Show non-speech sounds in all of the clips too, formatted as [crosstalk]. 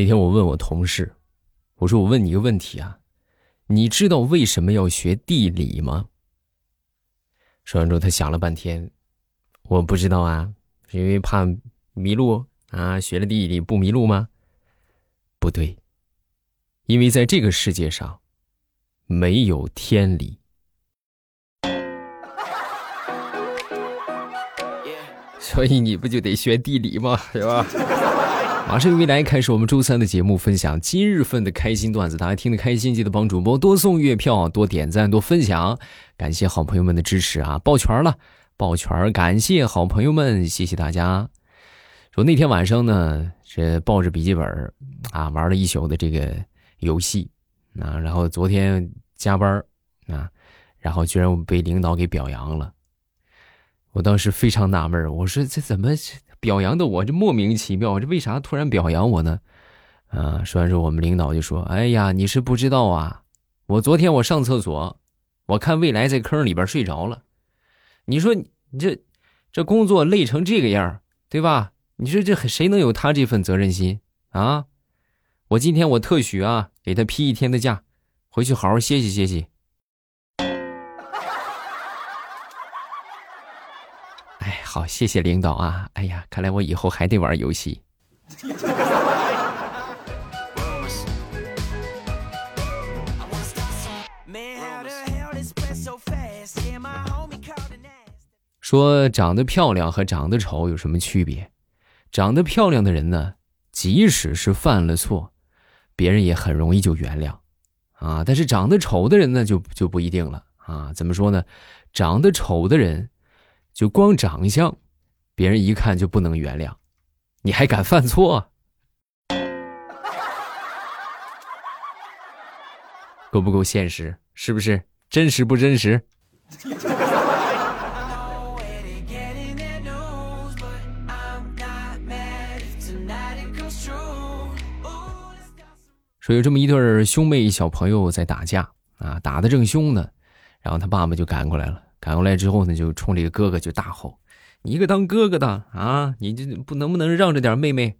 那天我问我同事，我说我问你一个问题啊，你知道为什么要学地理吗？说完之后，他想了半天，我不知道啊，是因为怕迷路啊？学了地理不迷路吗？不对，因为在这个世界上没有天理。[laughs] 所以你不就得学地理吗？是吧？马上未来开始我们周三的节目，分享今日份的开心段子。大家听得开心，记得帮主播多送月票，多点赞，多分享。感谢好朋友们的支持啊！抱拳了，抱拳！感谢好朋友们，谢谢大家。说那天晚上呢，是抱着笔记本啊玩了一宿的这个游戏啊，然后昨天加班啊，然后居然被领导给表扬了。我当时非常纳闷我说这怎么表扬的我这莫名其妙，这为啥突然表扬我呢？啊，说完之后，我们领导就说：“哎呀，你是不知道啊，我昨天我上厕所，我看未来在坑里边睡着了。你说你这这工作累成这个样，对吧？你说这谁能有他这份责任心啊？我今天我特许啊，给他批一天的假，回去好好歇息歇息。”好，谢谢领导啊！哎呀，看来我以后还得玩游戏。说长得漂亮和长得丑有什么区别？长得漂亮的人呢，即使是犯了错，别人也很容易就原谅啊。但是长得丑的人呢，就就不一定了啊。怎么说呢？长得丑的人。就光长相，别人一看就不能原谅，你还敢犯错？[laughs] 够不够现实？是不是真实不真实？[laughs] 说有这么一对兄妹小朋友在打架啊，打的正凶呢，然后他爸爸就赶过来了。赶过来之后呢，就冲这个哥哥就大吼：“你一个当哥哥的啊，你这不能不能让着点妹妹，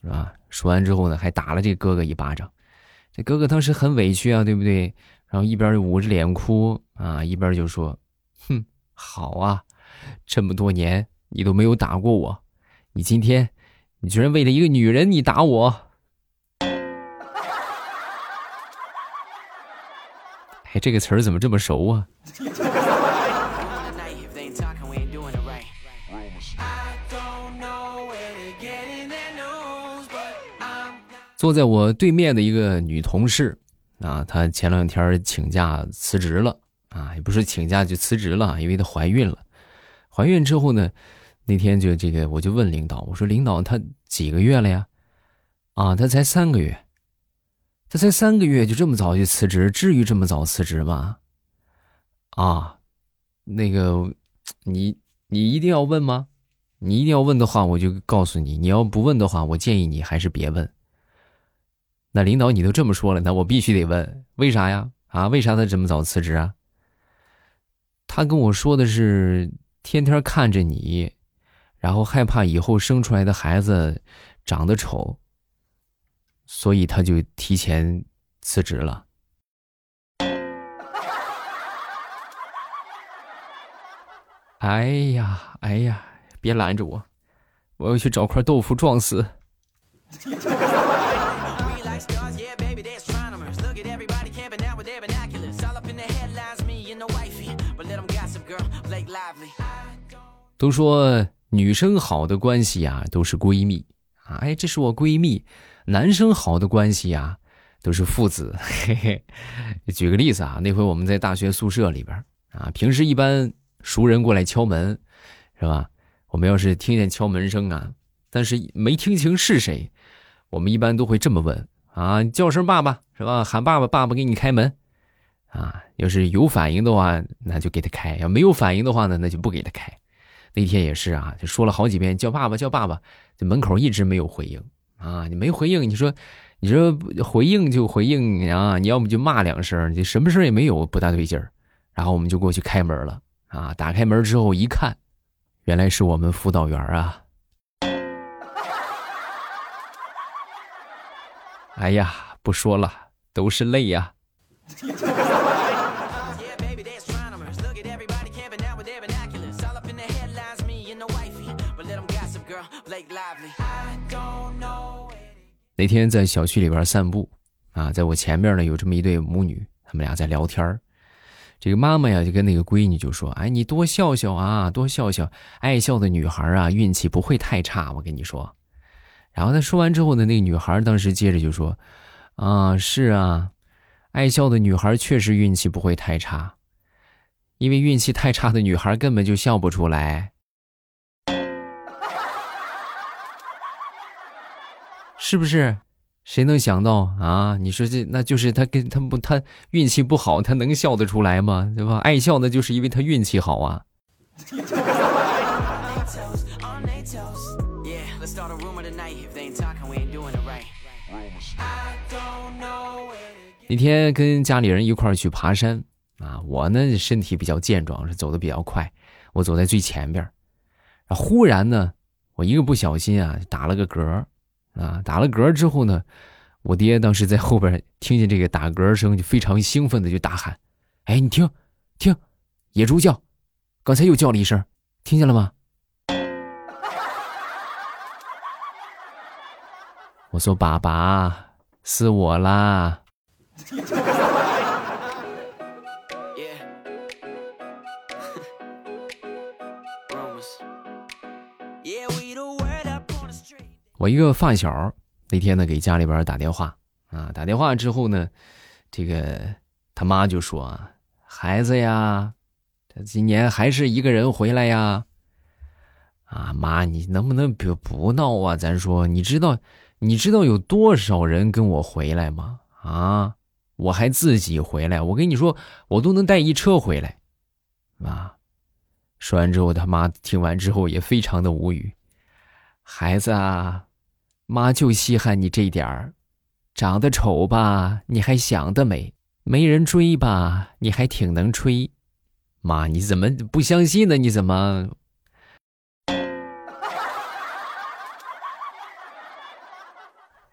是吧？”说完之后呢，还打了这哥哥一巴掌。这哥哥当时很委屈啊，对不对？然后一边捂着脸哭啊，一边就说：“哼，好啊，这么多年你都没有打过我，你今天你居然为了一个女人你打我！” [laughs] 哎，这个词儿怎么这么熟啊？坐在我对面的一个女同事，啊，她前两天请假辞职了，啊，也不是请假就辞职了，因为她怀孕了。怀孕之后呢，那天就这个，我就问领导，我说领导，她几个月了呀？啊，她才三个月，她才三个月就这么早就辞职，至于这么早辞职吗？啊，那个，你你一定要问吗？你一定要问的话，我就告诉你；你要不问的话，我建议你还是别问。那领导，你都这么说了，那我必须得问，为啥呀？啊，为啥他这么早辞职啊？他跟我说的是，天天看着你，然后害怕以后生出来的孩子长得丑，所以他就提前辞职了。[laughs] 哎呀，哎呀，别拦着我，我要去找块豆腐撞死。都说女生好的关系呀都是闺蜜啊，哎，这是我闺蜜。男生好的关系呀都是父子。嘿嘿，举个例子啊，那回我们在大学宿舍里边啊，平时一般熟人过来敲门，是吧？我们要是听见敲门声啊，但是没听清是谁，我们一般都会这么问啊，叫声爸爸是吧？喊爸爸，爸爸给你开门。啊，要是有反应的话，那就给他开；要没有反应的话呢，那就不给他开。那天也是啊，就说了好几遍叫爸爸叫爸爸，这门口一直没有回应啊。你没回应，你说，你说回应就回应啊，你要么就骂两声，你什么事也没有，不大对劲儿。然后我们就过去开门了啊。打开门之后一看，原来是我们辅导员啊。[laughs] 哎呀，不说了，都是泪呀。那天在小区里边散步，啊，在我前面呢有这么一对母女，他们俩在聊天这个妈妈呀就跟那个闺女就说：“哎，你多笑笑啊，多笑笑，爱笑的女孩啊，运气不会太差。我跟你说。”然后他说完之后呢，那个女孩当时接着就说：“啊，是啊，爱笑的女孩确实运气不会太差，因为运气太差的女孩根本就笑不出来。”是不是？谁能想到啊？你说这那就是他跟他不他运气不好，他能笑得出来吗？对吧？爱笑那就是因为他运气好啊。那天跟家里人一块儿去爬山啊，我呢身体比较健壮，是走的比较快，我走在最前边儿忽然呢，我一个不小心啊，打了个嗝。啊，打了嗝之后呢，我爹当时在后边听见这个打嗝声，就非常兴奋的就大喊：“哎，你听，听，野猪叫，刚才又叫了一声，听见了吗？”我说：“爸爸，是我啦。” [laughs] 我一个发小那天呢给家里边打电话啊，打电话之后呢，这个他妈就说啊，孩子呀，他今年还是一个人回来呀。啊妈，你能不能别不闹啊？咱说，你知道你知道有多少人跟我回来吗？啊，我还自己回来，我跟你说，我都能带一车回来。啊，说完之后，他妈听完之后也非常的无语，孩子啊。妈就稀罕你这点儿，长得丑吧，你还想得美；没人追吧，你还挺能吹。妈，你怎么不相信呢？你怎么？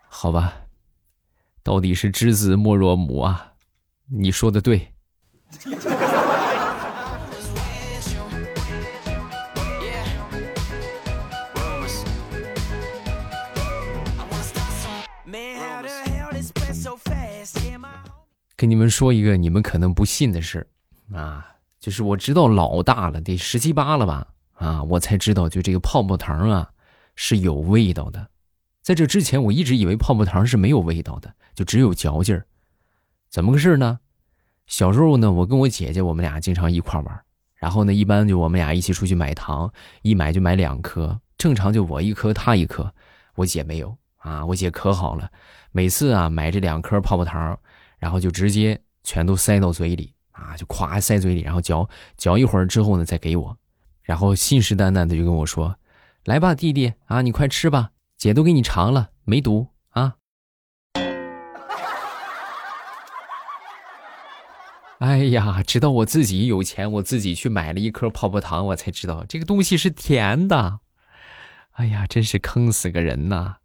好吧，到底是知子莫若母啊！你说的对。跟你们说一个你们可能不信的事啊，就是我知道老大了，得十七八了吧？啊，我才知道，就这个泡泡糖啊是有味道的。在这之前，我一直以为泡泡糖是没有味道的，就只有嚼劲儿。怎么个事呢？小时候呢，我跟我姐姐，我们俩经常一块玩，然后呢，一般就我们俩一起出去买糖，一买就买两颗，正常就我一颗，她一颗。我姐没有啊，我姐可好了，每次啊买这两颗泡泡糖。然后就直接全都塞到嘴里啊，就咵塞嘴里，然后嚼嚼一会儿之后呢，再给我，然后信誓旦旦的就跟我说：“来吧，弟弟啊，你快吃吧，姐都给你尝了，没毒啊。”哎呀，直到我自己有钱，我自己去买了一颗泡泡糖，我才知道这个东西是甜的。哎呀，真是坑死个人呐！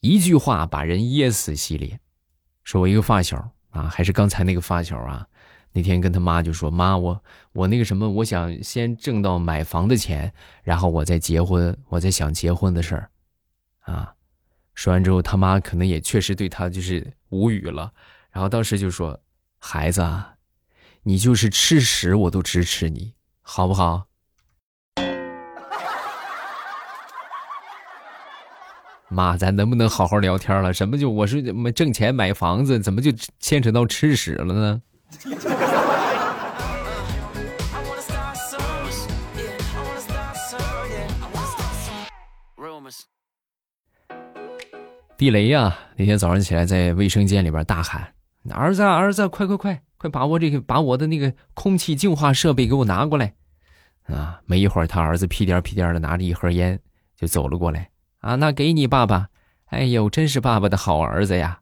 一句话把人噎死系列，说我一个发小啊，还是刚才那个发小啊，那天跟他妈就说：“妈，我我那个什么，我想先挣到买房的钱，然后我再结婚，我再想结婚的事儿。”啊，说完之后，他妈可能也确实对他就是无语了，然后当时就说：“孩子啊，你就是吃屎我都支持你，好不好？”妈，咱能不能好好聊天了？什么就我是怎么挣钱买房子，怎么就牵扯到吃屎了呢？地雷呀！那天早上起来在卫生间里边大喊：“儿子，儿子，快快快，快把我这个把我的那个空气净化设备给我拿过来！”啊，没一会儿，他儿子屁颠屁颠的拿着一盒烟就走了过来。啊，那给你爸爸，哎呦，真是爸爸的好儿子呀！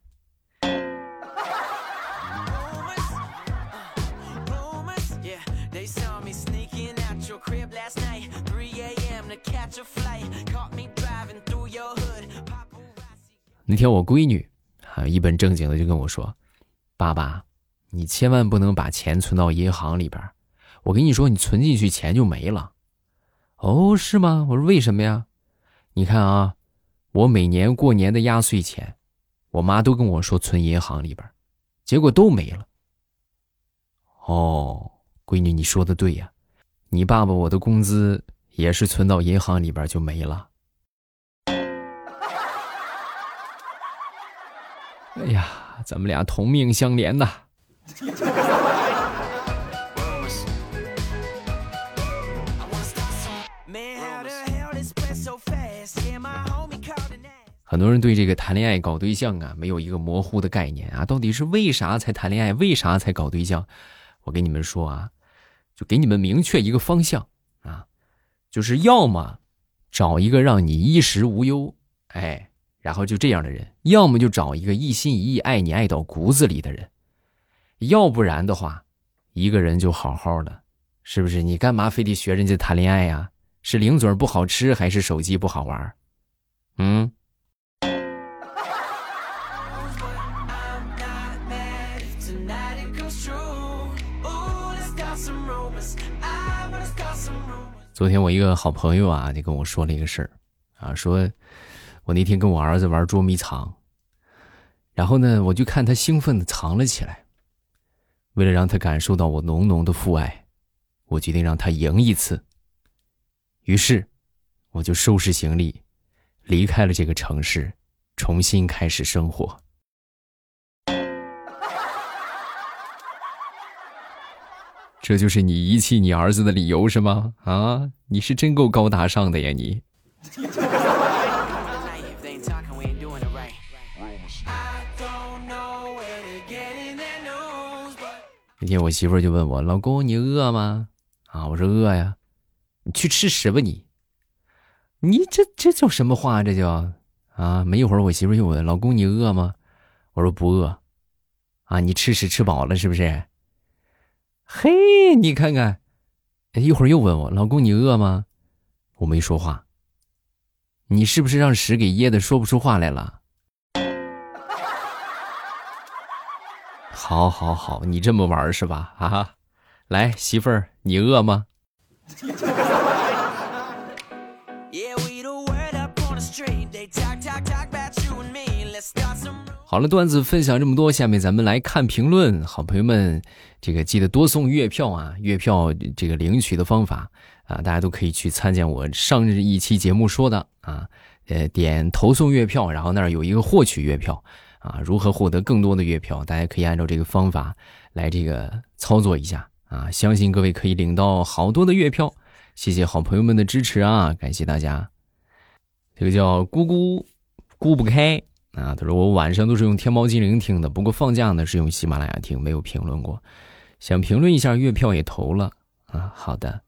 那天我闺女啊一本正经的就跟我说：“爸爸，你千万不能把钱存到银行里边，我跟你说，你存进去钱就没了。”哦，是吗？我说为什么呀？你看啊，我每年过年的压岁钱，我妈都跟我说存银行里边，结果都没了。哦，闺女，你说的对呀，你爸爸我的工资也是存到银行里边就没了。[laughs] 哎呀，咱们俩同命相连呐！很多人对这个谈恋爱、搞对象啊，没有一个模糊的概念啊，到底是为啥才谈恋爱，为啥才搞对象？我跟你们说啊，就给你们明确一个方向啊，就是要么找一个让你衣食无忧，哎，然后就这样的人；要么就找一个一心一意爱你爱到骨子里的人。要不然的话，一个人就好好的，是不是？你干嘛非得学人家谈恋爱呀？是零嘴不好吃，还是手机不好玩？嗯？昨天我一个好朋友啊，就跟我说了一个事儿，啊，说我那天跟我儿子玩捉迷藏，然后呢，我就看他兴奋的藏了起来。为了让他感受到我浓浓的父爱，我决定让他赢一次。于是，我就收拾行李，离开了这个城市，重新开始生活。这就是你遗弃你儿子的理由是吗？啊，你是真够高大上的呀你！那天我媳妇就问我老公你饿吗？啊，我说饿呀，你去吃屎吧你！你这这叫什么话？这叫啊？没一会儿我媳妇又问老公你饿吗？我说不饿。啊，你吃屎吃饱了是不是？嘿，你看看，一会儿又问我老公你饿吗？我没说话。你是不是让屎给噎的说不出话来了？[laughs] 好，好，好，你这么玩是吧？啊，来媳妇儿，你饿吗？[laughs] 好了，段子分享这么多，下面咱们来看评论。好朋友们，这个记得多送月票啊！月票这个领取的方法啊，大家都可以去参见我上一期节目说的啊。呃，点投送月票，然后那儿有一个获取月票啊。如何获得更多的月票？大家可以按照这个方法来这个操作一下啊。相信各位可以领到好多的月票。谢谢好朋友们的支持啊，感谢大家。这个叫咕咕咕不开。啊，他说我晚上都是用天猫精灵听的，不过放假呢是用喜马拉雅听，没有评论过。想评论一下，月票也投了啊。好的，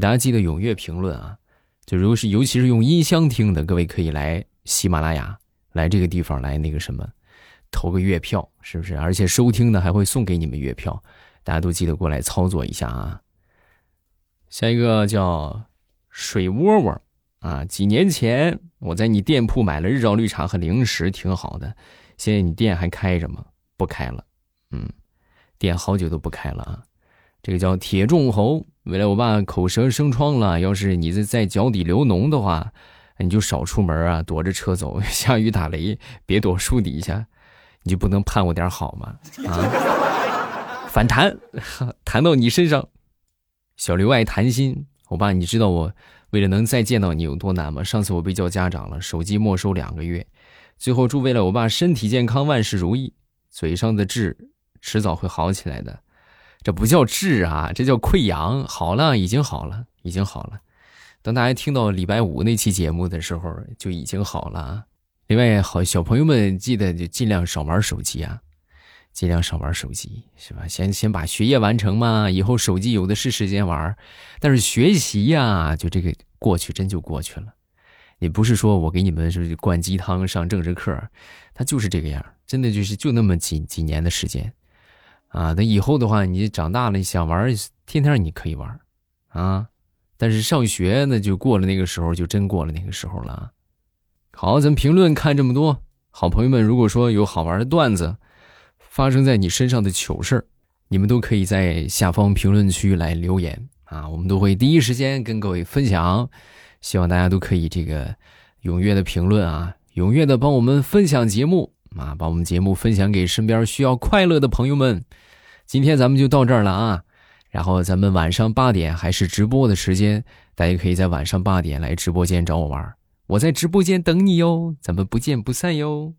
大家记得踊跃评论啊。就如果是尤其是用音箱听的，各位可以来喜马拉雅，来这个地方来那个什么，投个月票，是不是？而且收听的还会送给你们月票，大家都记得过来操作一下啊。下一个叫水窝窝。啊，几年前我在你店铺买了日照绿茶和零食，挺好的。现在你店还开着吗？不开了。嗯，店好久都不开了啊。这个叫铁仲侯，未来我爸口舌生疮了，要是你在在脚底流脓的话，你就少出门啊，躲着车走。[laughs] 下雨打雷，别躲树底下，你就不能盼我点好吗？啊，反弹，[laughs] 弹到你身上。小刘爱谈心，我爸，你知道我。为了能再见到你有多难吗？上次我被叫家长了，手机没收两个月。最后祝为了我爸身体健康，万事如意。嘴上的痣迟早会好起来的，这不叫痣啊，这叫溃疡。好了，已经好了，已经好了。等大家听到礼拜五那期节目的时候，就已经好了。另外，好小朋友们记得就尽量少玩手机啊。尽量少玩手机，是吧？先先把学业完成嘛，以后手机有的是时间玩。但是学习呀，就这个过去真就过去了。也不是说我给你们是灌鸡汤上政治课，他就是这个样，真的就是就那么几几年的时间。啊，等以后的话，你长大了，想玩，天天你可以玩，啊，但是上学那就过了那个时候，就真过了那个时候了。好，咱们评论看这么多，好朋友们，如果说有好玩的段子，发生在你身上的糗事你们都可以在下方评论区来留言啊，我们都会第一时间跟各位分享。希望大家都可以这个踊跃的评论啊，踊跃的帮我们分享节目啊，把我们节目分享给身边需要快乐的朋友们。今天咱们就到这儿了啊，然后咱们晚上八点还是直播的时间，大家可以在晚上八点来直播间找我玩，我在直播间等你哟，咱们不见不散哟。